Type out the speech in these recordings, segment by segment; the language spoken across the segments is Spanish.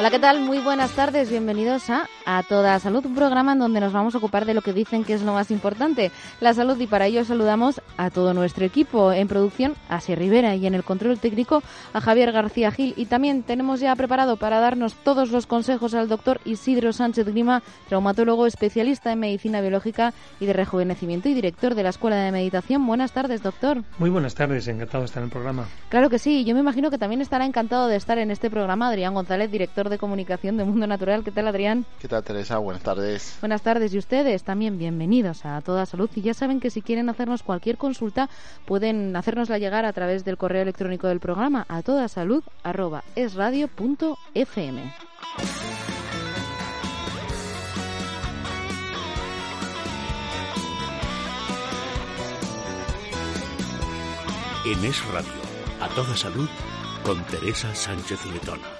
Hola, ¿qué tal? Muy buenas tardes. Bienvenidos a A Toda Salud, un programa en donde nos vamos a ocupar de lo que dicen que es lo más importante, la salud. Y para ello saludamos a todo nuestro equipo. En producción, a Sierra Rivera y en el control técnico, a Javier García Gil. Y también tenemos ya preparado para darnos todos los consejos al doctor Isidro Sánchez Grima, traumatólogo especialista en medicina biológica y de rejuvenecimiento y director de la Escuela de Meditación. Buenas tardes, doctor. Muy buenas tardes, encantado de estar en el programa. Claro que sí, yo me imagino que también estará encantado de estar en este programa Adrián González, director de comunicación de Mundo Natural. ¿Qué tal, Adrián? ¿Qué tal, Teresa? Buenas tardes. Buenas tardes y ustedes también bienvenidos a Toda Salud. Y ya saben que si quieren hacernos cualquier consulta pueden hacernosla llegar a través del correo electrónico del programa a todasalud@esradio.fm. En Es Radio, a toda salud, con Teresa Sánchez Letona.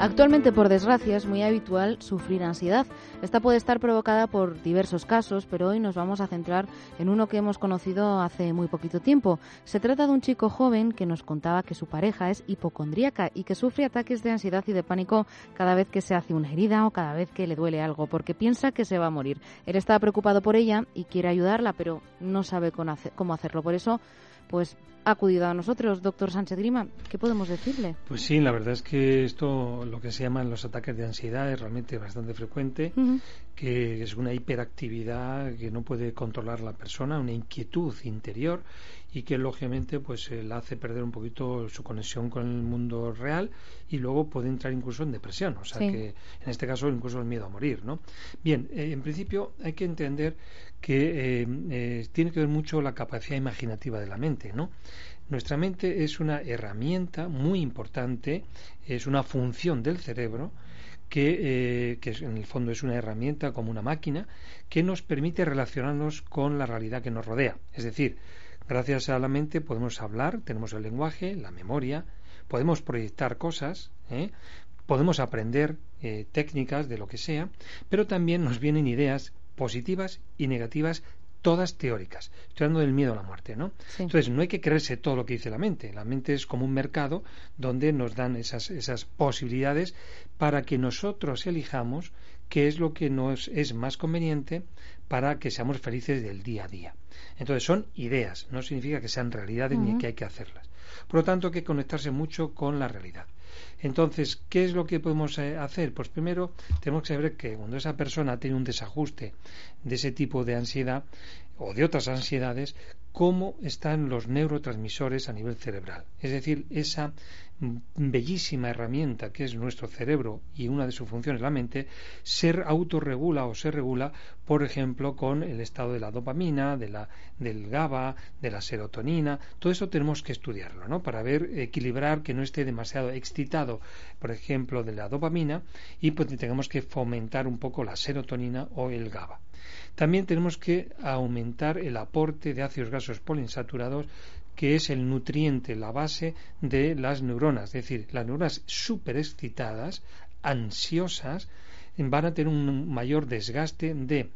Actualmente, por desgracia, es muy habitual sufrir ansiedad. Esta puede estar provocada por diversos casos, pero hoy nos vamos a centrar en uno que hemos conocido hace muy poquito tiempo. Se trata de un chico joven que nos contaba que su pareja es hipocondríaca y que sufre ataques de ansiedad y de pánico cada vez que se hace una herida o cada vez que le duele algo, porque piensa que se va a morir. Él está preocupado por ella y quiere ayudarla, pero no sabe cómo hacerlo. Por eso, pues ha acudido a nosotros, doctor Sánchez Grima. ¿Qué podemos decirle? Pues sí, la verdad es que esto, lo que se llaman los ataques de ansiedad, es realmente bastante frecuente, que es una hiperactividad que no puede controlar la persona, una inquietud interior y que lógicamente pues la hace perder un poquito su conexión con el mundo real y luego puede entrar incluso en depresión, o sea que en este caso incluso el miedo a morir, ¿no? Bien, eh, en principio hay que entender que eh, eh, tiene que ver mucho la capacidad imaginativa de la mente, ¿no? Nuestra mente es una herramienta muy importante, es una función del cerebro que, que, en el fondo es una herramienta como una máquina que nos permite relacionarnos con la realidad que nos rodea. Es decir, gracias a la mente podemos hablar, tenemos el lenguaje, la memoria, podemos proyectar cosas, ¿eh? podemos aprender eh, técnicas de lo que sea, pero también nos vienen ideas positivas y negativas todas teóricas. Estoy hablando del miedo a la muerte, ¿no? Entonces, no hay que creerse todo lo que dice la mente. La mente es como un mercado donde nos dan esas, esas posibilidades para que nosotros elijamos qué es lo que nos es más conveniente para que seamos felices del día a día. Entonces, son ideas, no significa que sean realidades ni que hay que hacerlas. Por lo tanto, hay que conectarse mucho con la realidad. Entonces, ¿qué es lo que podemos eh, hacer? Pues primero tenemos que saber que cuando esa persona tiene un desajuste de ese tipo de ansiedad o de otras ansiedades, cómo están los neurotransmisores a nivel cerebral. Es decir, esa bellísima herramienta que es nuestro cerebro y una de sus funciones la mente, se autorregula o se regula, por ejemplo, con el estado de la dopamina, de la, del GABA, de la serotonina. Todo eso tenemos que estudiarlo, ¿no? Para ver, equilibrar que no esté demasiado excitado, por ejemplo, de la dopamina y pues tengamos que fomentar un poco la serotonina o el GABA. También tenemos que aumentar el aporte de ácidos grasos poliinsaturados que es el nutriente, la base de las neuronas. Es decir, las neuronas superexcitadas, ansiosas, van a tener un mayor desgaste de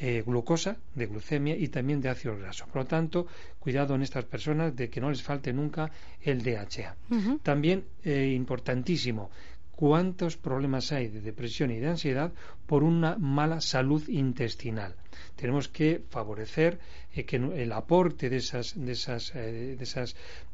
eh, glucosa, de glucemia y también de ácidos grasos. Por lo tanto, cuidado en estas personas de que no les falte nunca el DHA. También, eh, importantísimo, cuántos problemas hay de depresión y de ansiedad por una mala salud intestinal. Tenemos que favorecer eh, que el aporte de esas, eh,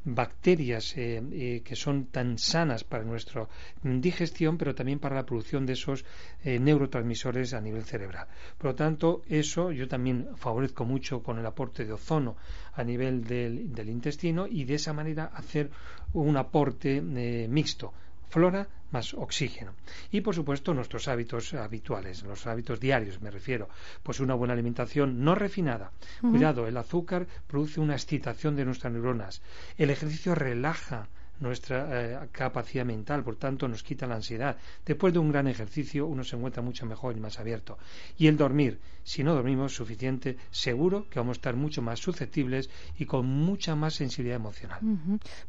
bacterias eh, que son tan sanas para nuestra digestión, pero también para la producción de esos neurotransmisores a nivel cerebral. Por lo tanto, eso yo también favorezco mucho con el aporte de ozono a nivel del intestino y de esa manera hacer un aporte mixto flora más oxígeno. Y por supuesto nuestros hábitos habituales, los hábitos diarios me refiero, pues una buena alimentación no refinada. Cuidado, el azúcar produce una excitación de nuestras neuronas. El ejercicio relaja nuestra eh, capacidad mental, por tanto nos quita la ansiedad. Después de un gran ejercicio uno se encuentra mucho mejor y más abierto. Y el dormir, si no dormimos suficiente, seguro que vamos a estar mucho más susceptibles y con mucha más sensibilidad emocional.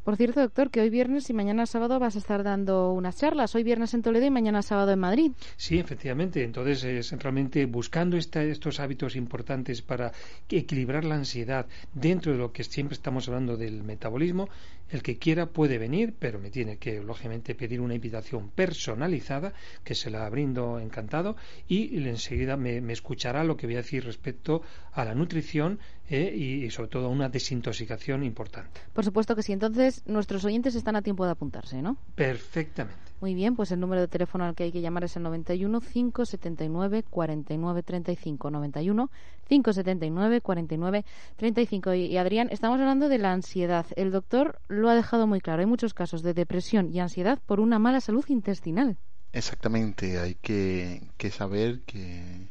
Por cierto, doctor, que hoy viernes y mañana sábado vas a estar dando unas charlas. Hoy viernes en Toledo y mañana sábado en Madrid. Sí, efectivamente. Entonces, es realmente buscando estos hábitos importantes para equilibrar la ansiedad dentro de lo que siempre estamos hablando del metabolismo, el que quiera puede venir, pero me tiene que, lógicamente, pedir una invitación personalizada, que se la brindo encantado, y enseguida me, me escuchará lo que voy a decir respecto a la nutrición eh, y, sobre todo a una desintoxicación importante. Por supuesto que sí. Entonces, nuestros oyentes están a tiempo de apuntarse, ¿no? Perfectamente. Muy bien, pues el número de teléfono al que hay que llamar es el 91 579 49 35. 91 579 49 35. Y, y Adrián, estamos hablando de la ansiedad. El doctor lo ha dejado muy claro. Hay muchos casos de depresión y ansiedad por una mala salud intestinal. Exactamente, hay que, que saber que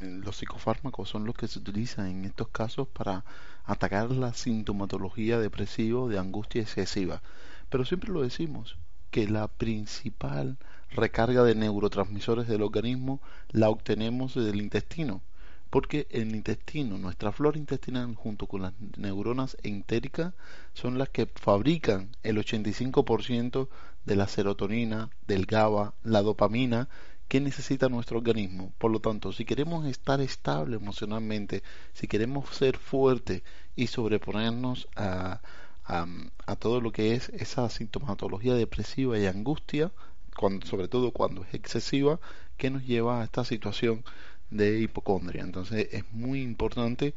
los psicofármacos son los que se utilizan en estos casos para atacar la sintomatología depresiva de angustia excesiva. Pero siempre lo decimos, que la principal recarga de neurotransmisores del organismo la obtenemos del intestino, porque el intestino, nuestra flora intestinal junto con las neuronas entéricas son las que fabrican el 85% de la serotonina, del GABA, la dopamina qué necesita nuestro organismo. Por lo tanto, si queremos estar estable emocionalmente, si queremos ser fuerte y sobreponernos a, a, todo lo que es esa sintomatología depresiva y angustia, cuando, sobre todo cuando es excesiva, que nos lleva a esta situación de hipocondria. Entonces es muy importante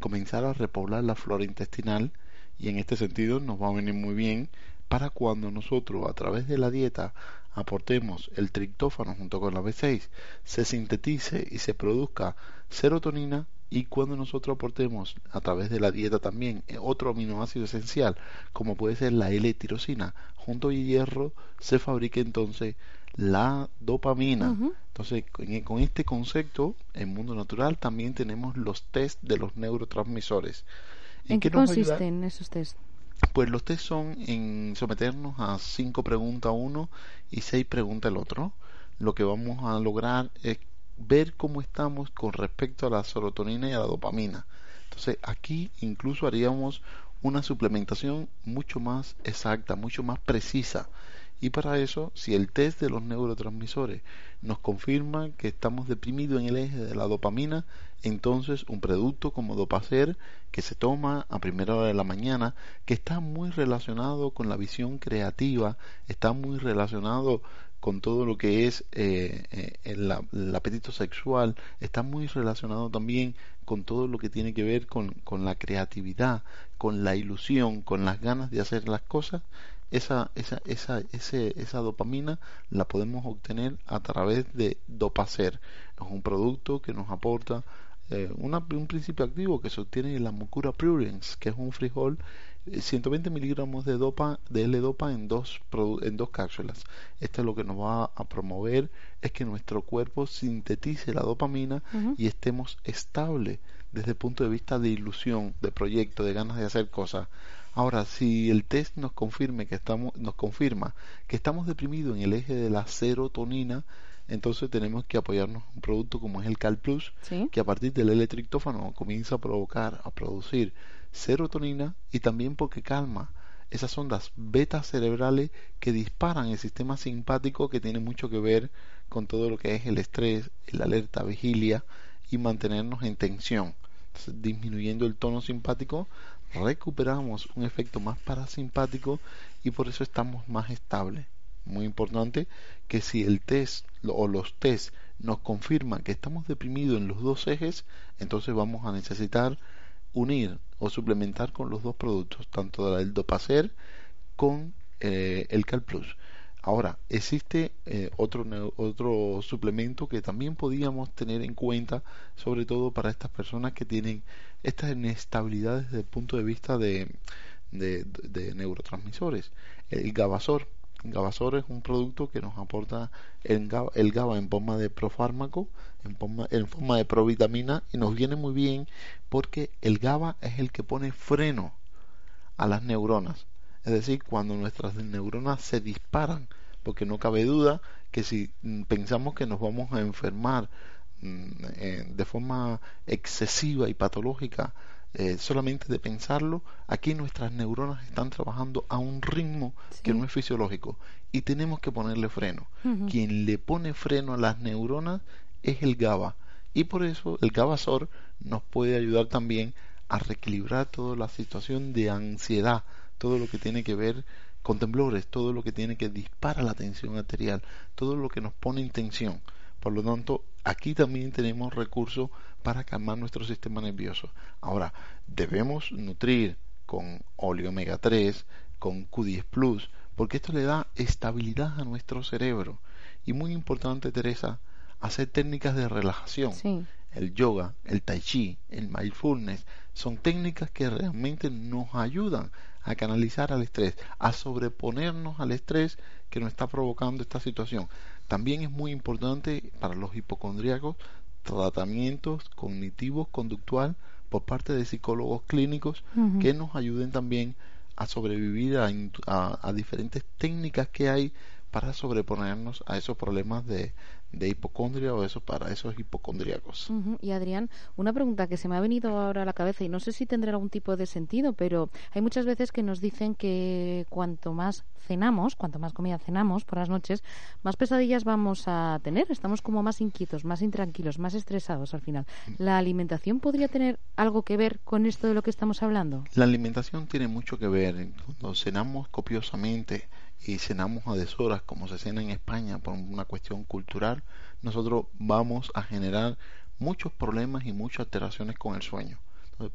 comenzar a repoblar la flora intestinal y en este sentido nos va a venir muy bien para cuando nosotros a través de la dieta aportemos el triptófano junto con la B6, se sintetice y se produzca serotonina y cuando nosotros aportemos a través de la dieta también otro aminoácido esencial como puede ser la L-tirosina junto a hierro se fabrique entonces la dopamina. Entonces, con este concepto, en mundo natural también tenemos los test de los neurotransmisores. ¿En, qué, consisten esos test? Pues los test son en someternos a cinco preguntas uno y seis preguntas el otro. Lo que vamos a lograr es ver cómo estamos con respecto a la serotonina y a la dopamina. Entonces aquí incluso haríamos una suplementación mucho más exacta, mucho más precisa. Y para eso, si el test de los neurotransmisores nos confirma que estamos deprimidos en el eje de la dopamina, entonces un producto como Dopacer que se toma a primera hora de la mañana, que está muy relacionado con la visión creativa, está muy relacionado con todo lo que es eh, eh, el, el, apetito sexual, está muy relacionado también con todo lo que tiene que ver con, con la creatividad, con la ilusión, con las ganas de hacer las cosas, esa, esa, esa, ese, esa dopamina la podemos obtener a través de Dopacer. Es un producto que nos aporta eh, un principio activo que se obtiene en la mucura pruriens, que es un frijol, 120 eh, miligramos de dopa, de L-dopa en dos, en dos cápsulas. Esto es lo que nos va a promover es que nuestro cuerpo sintetice la dopamina y estemos estables desde el punto de vista de ilusión, de proyecto, de ganas de hacer cosas. Ahora, si el test nos confirme que estamos, nos confirma que estamos deprimidos en el eje de la serotonina, entonces tenemos que apoyarnos en un producto como es el Cal Plus, que a partir del electrictófano comienza a provocar, a producir serotonina y también porque calma esas ondas beta cerebrales que disparan el sistema simpático que tiene mucho que ver con todo lo que es el estrés, la alerta, vigilia y mantenernos en tensión. disminuyendo el tono simpático recuperamos un efecto más parasimpático y por eso estamos más estables. muy importante que si el test o los test nos confirman que estamos deprimidos en los dos ejes, entonces vamos a necesitar unir o suplementar con los dos productos, tanto el Dopacer con eh, el Cal Plus. Ahora, existe eh, otro, otro suplemento que también podíamos tener en cuenta, sobre todo para estas personas que tienen estas inestabilidades desde el punto de vista de, de, neurotransmisores. El Gabasor. Gabasor es un producto que nos aporta el el GABA en forma de profármaco, en forma, en forma de provitamina, y nos viene muy bien porque el GABA es el que pone freno a las neuronas. Es decir, cuando nuestras neuronas se disparan, porque no cabe duda que si mm, pensamos que nos vamos a enfermar mm, eh, de forma excesiva y patológica, eh, solamente de pensarlo, aquí nuestras neuronas están trabajando a un ritmo que no es fisiológico y tenemos que ponerle freno. Quien le pone freno a las neuronas es el GABA y por eso el GABASOR nos puede ayudar también a reequilibrar toda la situación de ansiedad, todo lo que tiene que ver con temblores, todo lo que tiene que disparar la tensión arterial, todo lo que nos pone en tensión. Por lo tanto, aquí también tenemos recursos para calmar nuestro sistema nervioso. Ahora, debemos nutrir con óleo omega 3, con Q10 Plus, porque esto le da estabilidad a nuestro cerebro. Y muy importante, Teresa, hacer técnicas de relajación. El yoga, el tai chi, el mindfulness, son técnicas que realmente nos ayudan a canalizar al estrés, a sobreponernos al estrés que nos está provocando esta situación. También es muy importante para los hipocondríacos tratamientos cognitivos conductual por parte de psicólogos clínicos que nos ayuden también a sobrevivir a, a, diferentes técnicas que hay para sobreponernos a esos problemas de, de hipocondria o eso para esos hipocondríacos. Y Adrián, una pregunta que se me ha venido ahora a la cabeza y no sé si tendrá algún tipo de sentido, pero hay muchas veces que nos dicen que cuanto más cenamos, cuanto más comida cenamos por las noches, más pesadillas vamos a tener. Estamos como más inquietos, más intranquilos, más estresados al final. ¿La alimentación podría tener algo que ver con esto de lo que estamos hablando? La alimentación tiene mucho que ver. Cuando cenamos copiosamente, y cenamos a deshoras como se cena en España por una cuestión cultural, nosotros vamos a generar muchos problemas y muchas alteraciones con el sueño.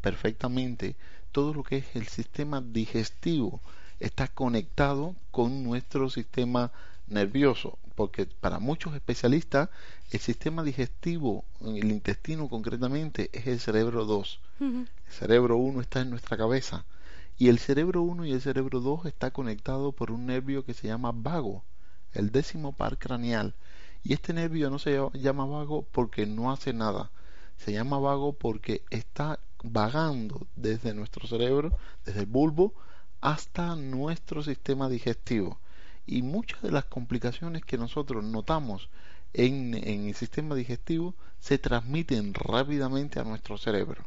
perfectamente todo lo que es el sistema digestivo está conectado con nuestro sistema nervioso, porque para muchos especialistas el sistema digestivo, el intestino concretamente, es el cerebro 2. El cerebro 1 está en nuestra cabeza y el cerebro 1 y el cerebro 2 está conectado por un nervio que se llama vago, el décimo par craneal. Y este nervio no se llama vago porque no hace nada. Se llama vago porque está vagando desde nuestro cerebro, desde el bulbo, hasta nuestro sistema digestivo. Y muchas de las complicaciones que nosotros notamos en, en el sistema digestivo se transmiten rápidamente a nuestro cerebro.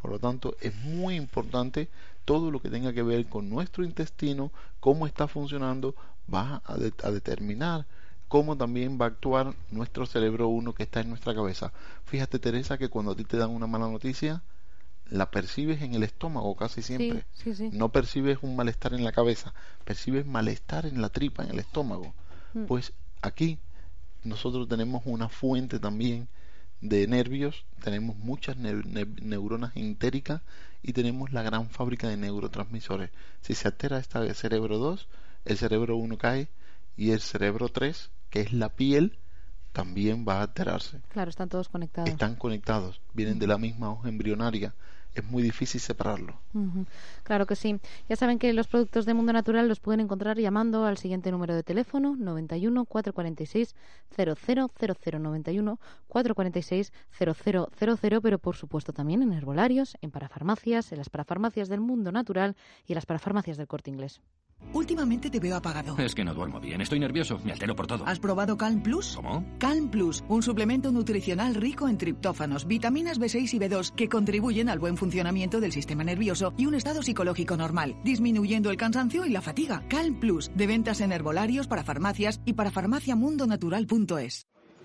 Por lo tanto, es muy importante todo lo que tenga que ver con nuestro intestino, cómo está funcionando, va a, determinar cómo también va a actuar nuestro cerebro uno que está en nuestra cabeza. Fíjate, Teresa, que cuando a ti te dan una mala noticia, la percibes en el estómago casi siempre. No percibes un malestar en la cabeza, percibes malestar en la tripa, en el estómago. Mm. Pues aquí nosotros tenemos una fuente también de nervios, tenemos muchas neuronas entéricas y tenemos la gran fábrica de neurotransmisores. Si se altera esta cerebro 2, el cerebro 1 cae y el cerebro 3, que es la piel, también va a alterarse. Claro, están todos conectados. Están conectados, vienen de la misma hoja embrionaria es muy difícil separarlo. Claro que sí. Ya saben que los productos de Mundo Natural los pueden encontrar llamando al siguiente número de teléfono 91 446 0000 91 446 0000, pero por supuesto también en herbolarios, en parafarmacias, en las parafarmacias del Mundo Natural y en las parafarmacias del Corte Inglés. Últimamente te veo apagado. Es que no duermo bien, estoy nervioso, me altero por todo. ¿Has probado Calm Plus? ¿Cómo? Calm Plus, un suplemento nutricional rico en triptófanos, vitaminas B6 y B2 que contribuyen al buen funcionamiento del sistema nervioso y un estado psicológico normal, disminuyendo el cansancio y la fatiga. Calm Plus, de ventas en herbolarios, para farmacias y para farmaciamundonatural.es.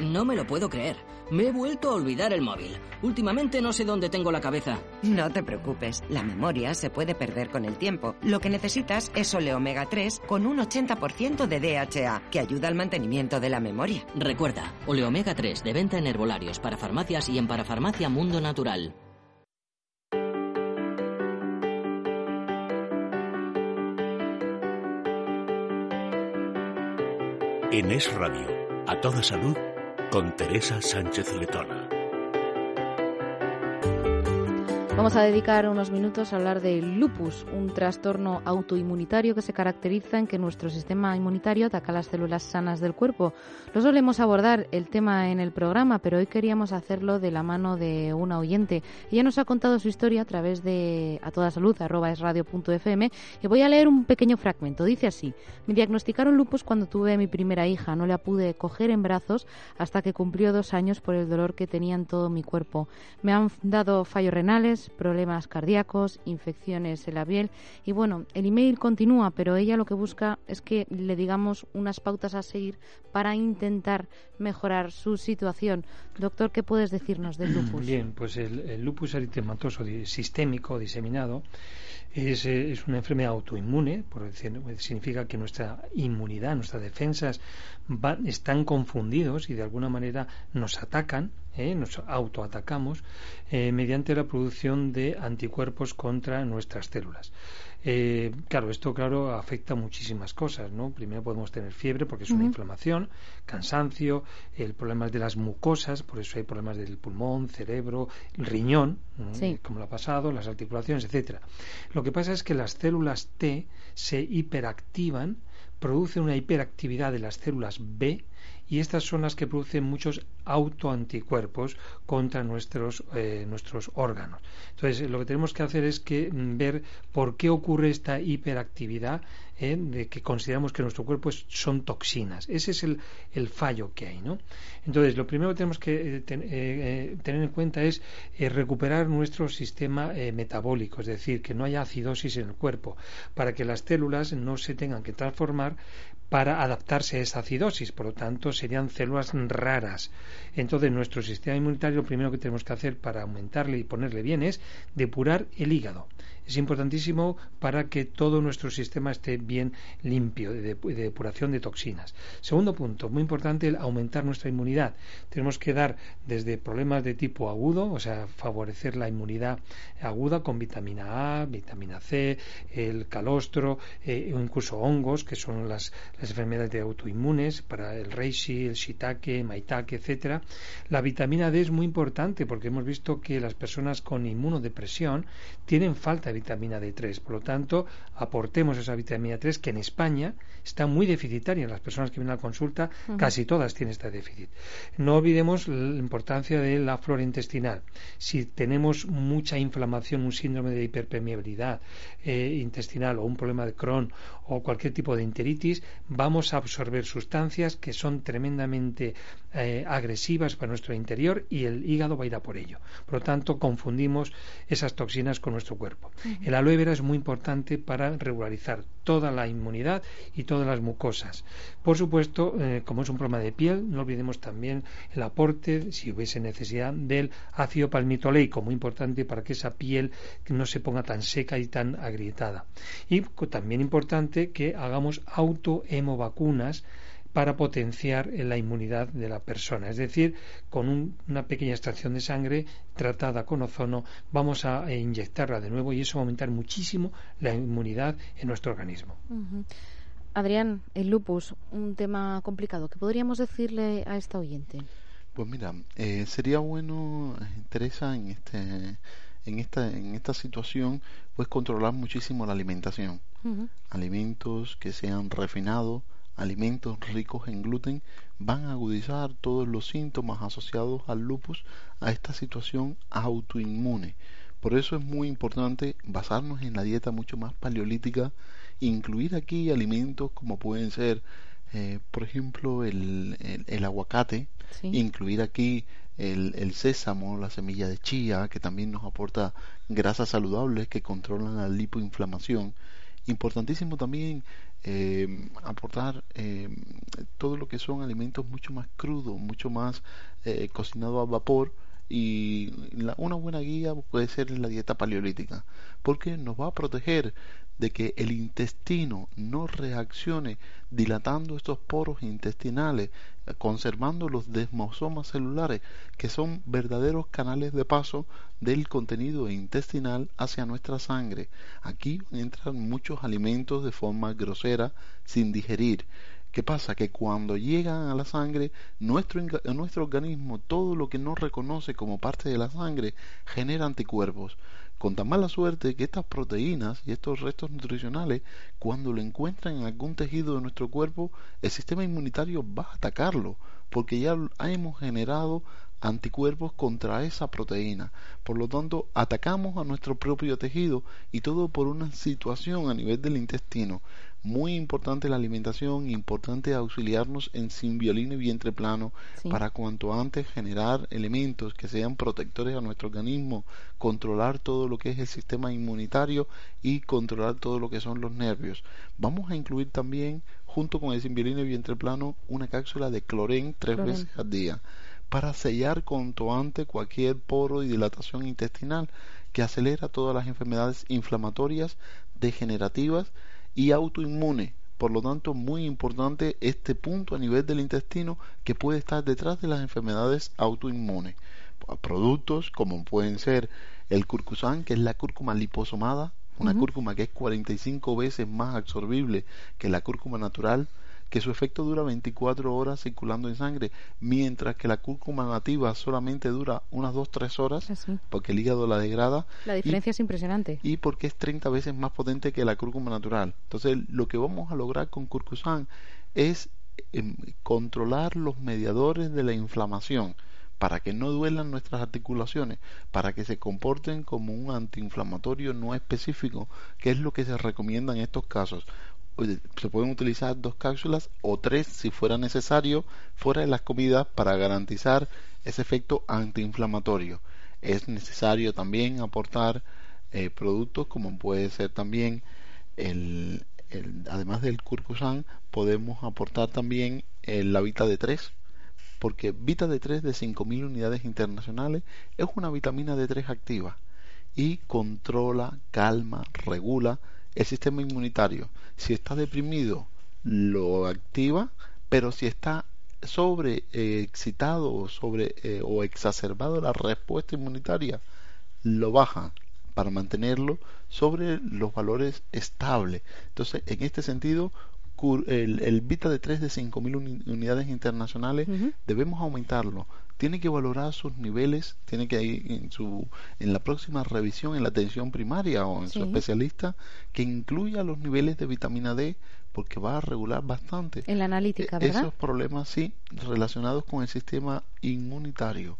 No me lo puedo creer. Me he vuelto a olvidar el móvil. Últimamente no sé dónde tengo la cabeza. No te preocupes, la memoria se puede perder con el tiempo. Lo que necesitas es Ole Omega 3 con un 80% de DHA, que ayuda al mantenimiento de la memoria. Recuerda, Ole Omega 3 de venta en herbolarios, para farmacias y en parafarmacia Mundo Natural. En Es Radio, a toda salud con Teresa Sánchez Letona. Vamos a dedicar unos minutos a hablar del lupus, un trastorno autoinmunitario que se caracteriza en que nuestro sistema inmunitario ataca las células sanas del cuerpo. Lo solemos abordar el tema en el programa, pero hoy queríamos hacerlo de la mano de una oyente. Ella nos ha contado su historia a través de a toda y voy a leer un pequeño fragmento. Dice así: Me diagnosticaron lupus cuando tuve a mi primera hija. No la pude coger en brazos hasta que cumplió dos años por el dolor que tenía en todo mi cuerpo. Me han dado fallos renales problemas cardíacos, infecciones en la piel. Y bueno, el email continúa, pero ella lo que busca es que le digamos unas pautas a seguir para intentar mejorar su situación. Doctor, ¿qué puedes decirnos del lupus? Bien, pues el, lupus eritematoso sistémico diseminado es, es, una enfermedad autoinmune, por decir, significa que nuestra inmunidad, nuestras defensas están confundidos y de alguna manera nos atacan ¿eh? nos autoatacamos eh, mediante la producción de anticuerpos contra nuestras células. Eh, claro, esto claro afecta muchísimas cosas, ¿no? Primero podemos tener fiebre porque es una inflamación, cansancio, el problema de las mucosas, por eso hay problemas del pulmón, cerebro, el riñón, como lo ha pasado, las articulaciones, etcétera. Lo que pasa es que las células T se hiperactivan, producen una hiperactividad de las células B y estas son las que producen muchos autoanticuerpos contra nuestros, eh, nuestros órganos. Entonces, lo que tenemos que hacer es que mm, ver por qué ocurre esta hiperactividad ¿eh? de que consideramos que nuestro cuerpo son toxinas. Ese es el, el, fallo que hay. ¿no? Entonces, lo primero que tenemos que eh, tener en cuenta es recuperar nuestro sistema metabólico, es decir, que no haya acidosis en el cuerpo, para que las células no se tengan que transformar para adaptarse a esa acidosis, por lo tanto serían células raras. Entonces nuestro sistema inmunitario lo primero que tenemos que hacer para aumentarle y ponerle bien es depurar el hígado es importantísimo para que todo nuestro sistema esté bien limpio de, depuración de toxinas. Segundo punto, muy importante, el aumentar nuestra inmunidad. Tenemos que dar desde problemas de tipo agudo, o sea, favorecer la inmunidad aguda con vitamina A, vitamina C, el calostro, eh, incluso hongos, que son las, enfermedades de autoinmunes, para el reishi, el shiitake, maitake, etcétera. La vitamina D es muy importante porque hemos visto que las personas con inmunodepresión tienen falta vitamina D3. Por lo tanto, aportemos esa vitamina D3 que en España está muy deficitaria. Las personas que vienen a la consulta, casi todas tienen este déficit. No olvidemos la importancia de la flora intestinal. Si tenemos mucha inflamación, un síndrome de hiperpermeabilidad eh, intestinal o un problema de Crohn o cualquier tipo de enteritis, vamos a absorber sustancias que son tremendamente eh, agresivas para nuestro interior y el hígado va a ir a por ello. Por lo tanto, confundimos esas toxinas con nuestro cuerpo. El aloe vera es muy importante para regularizar toda la inmunidad y todas las mucosas. Por supuesto, eh, como es un problema de piel, no olvidemos también el aporte, si hubiese necesidad, del ácido palmitoleico, muy importante para que esa piel no se ponga tan seca y tan agrietada. Y también importante que hagamos autohemovacunas para potenciar la inmunidad de la persona. Es decir, con una pequeña extracción de sangre tratada con ozono vamos a inyectarla de nuevo y eso va a aumentar muchísimo la inmunidad en nuestro organismo. Adrián, el lupus, un tema complicado. ¿Qué podríamos decirle a esta oyente? Pues mira, eh, sería bueno, Teresa, en este en esta en esta situación, pues controlar muchísimo la alimentación. Alimentos que sean refinados, alimentos ricos en gluten van a agudizar todos los síntomas asociados al lupus a esta situación autoinmune. Por eso es muy importante basarnos en la dieta mucho más paleolítica, incluir aquí alimentos como pueden ser, eh, por ejemplo, el, el, aguacate, incluir aquí el, el, sésamo, la semilla de chía, que también nos aporta grasas saludables que controlan la lipoinflamación. Importantísimo también eh, aportar eh, todo lo que son alimentos mucho más crudos, mucho más eh, cocinado a vapor y una buena guía puede ser la dieta paleolítica porque nos va a proteger de que el intestino no reaccione dilatando estos poros intestinales, conservando los desmosomas celulares, que son verdaderos canales de paso del contenido intestinal hacia nuestra sangre. Aquí entran muchos alimentos de forma grosera, sin digerir. ¿Qué pasa? Que cuando llegan a la sangre, nuestro, nuestro organismo, todo lo que no reconoce como parte de la sangre, genera anticuerpos con tan mala suerte que estas proteínas y estos restos nutricionales, cuando lo encuentran en algún tejido de nuestro cuerpo, el sistema inmunitario va a atacarlo, porque ya hemos generado anticuerpos contra esa proteína. Por lo tanto, atacamos a nuestro propio tejido y todo por una situación a nivel del intestino. Muy importante la alimentación, importante auxiliarnos en simbiolina y vientre plano para cuanto antes generar elementos que sean protectores a nuestro organismo, controlar todo lo que es el sistema inmunitario y controlar todo lo que son los nervios. Vamos a incluir también, junto con el simbiolina y vientre plano, una cápsula de clorén tres veces al día para sellar cuanto antes cualquier poro y dilatación intestinal que acelera todas las enfermedades inflamatorias, degenerativas y autoinmune. Por lo tanto, muy importante este punto a nivel del intestino que puede estar detrás de las enfermedades autoinmunes. Productos como pueden ser el curcusán, que es la cúrcuma liposomada, una cúrcuma que es 45 veces más absorbible que la cúrcuma natural, que su efecto dura 24 horas circulando en sangre, mientras que la cúrcuma nativa solamente dura unas 2-3 horas, porque el hígado la degrada. La diferencia es impresionante. Y porque es 30 veces más potente que la cúrcuma natural. Entonces, lo que vamos a lograr con curcusan es em, controlar los mediadores de la inflamación para que no duelan nuestras articulaciones, para que se comporten como un antiinflamatorio no específico, que es lo que se recomienda en estos casos se pueden utilizar dos cápsulas o tres si fuera necesario fuera de las comidas para garantizar ese efecto antiinflamatorio. Es necesario también aportar eh, productos como puede ser también el, además del curcusan podemos aportar también la Vita D3 porque Vita D3 de 5.000 unidades internacionales es una vitamina D3 activa y controla, calma, regula el sistema inmunitario. Si está deprimido, lo activa, pero si está sobre eh, excitado o sobre eh, o exacerbado la respuesta inmunitaria, lo baja para mantenerlo sobre los valores estables. Entonces, en este sentido, el, el beta de 3 de 5.000 unidades internacionales debemos aumentarlo tiene que valorar sus niveles, tiene que ir en su en la próxima revisión en la atención primaria o en su especialista que incluya los niveles de vitamina D porque va a regular bastante. En la analítica, ¿verdad? Esos problemas sí relacionados con el sistema inmunitario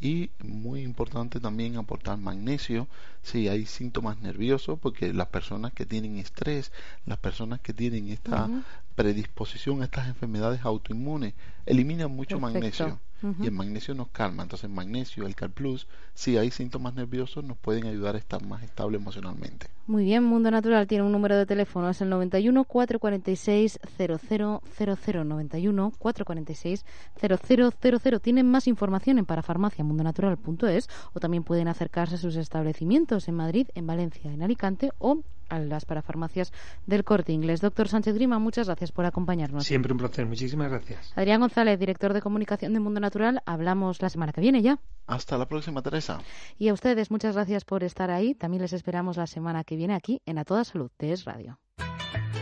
y muy importante también aportar magnesio si hay síntomas nerviosos porque las personas que tienen estrés las personas que tienen esta predisposición a estas enfermedades autoinmunes eliminan mucho magnesio y el magnesio nos calma. Entonces, magnesio, el Plus, si hay síntomas nerviosos, nos pueden ayudar a estar más estable emocionalmente. Muy bien, Mundo Natural tiene un número de teléfono, es el 91 446 0000 91 446 0000. Tienen más información en parafarmaciamundonatural.es o también pueden acercarse a sus establecimientos en Madrid, en Valencia, en Alicante o a las parafarmacias del Corte Inglés. Doctor Sánchez Grima, muchas gracias por acompañarnos. Siempre un placer, muchísimas gracias. Adrián González, director de comunicación de Mundo Natural, hablamos la semana que viene ya. Hasta la próxima, Teresa. Y a ustedes, muchas gracias por estar ahí. También les esperamos la semana que viene aquí en A Toda Salud de Es Radio.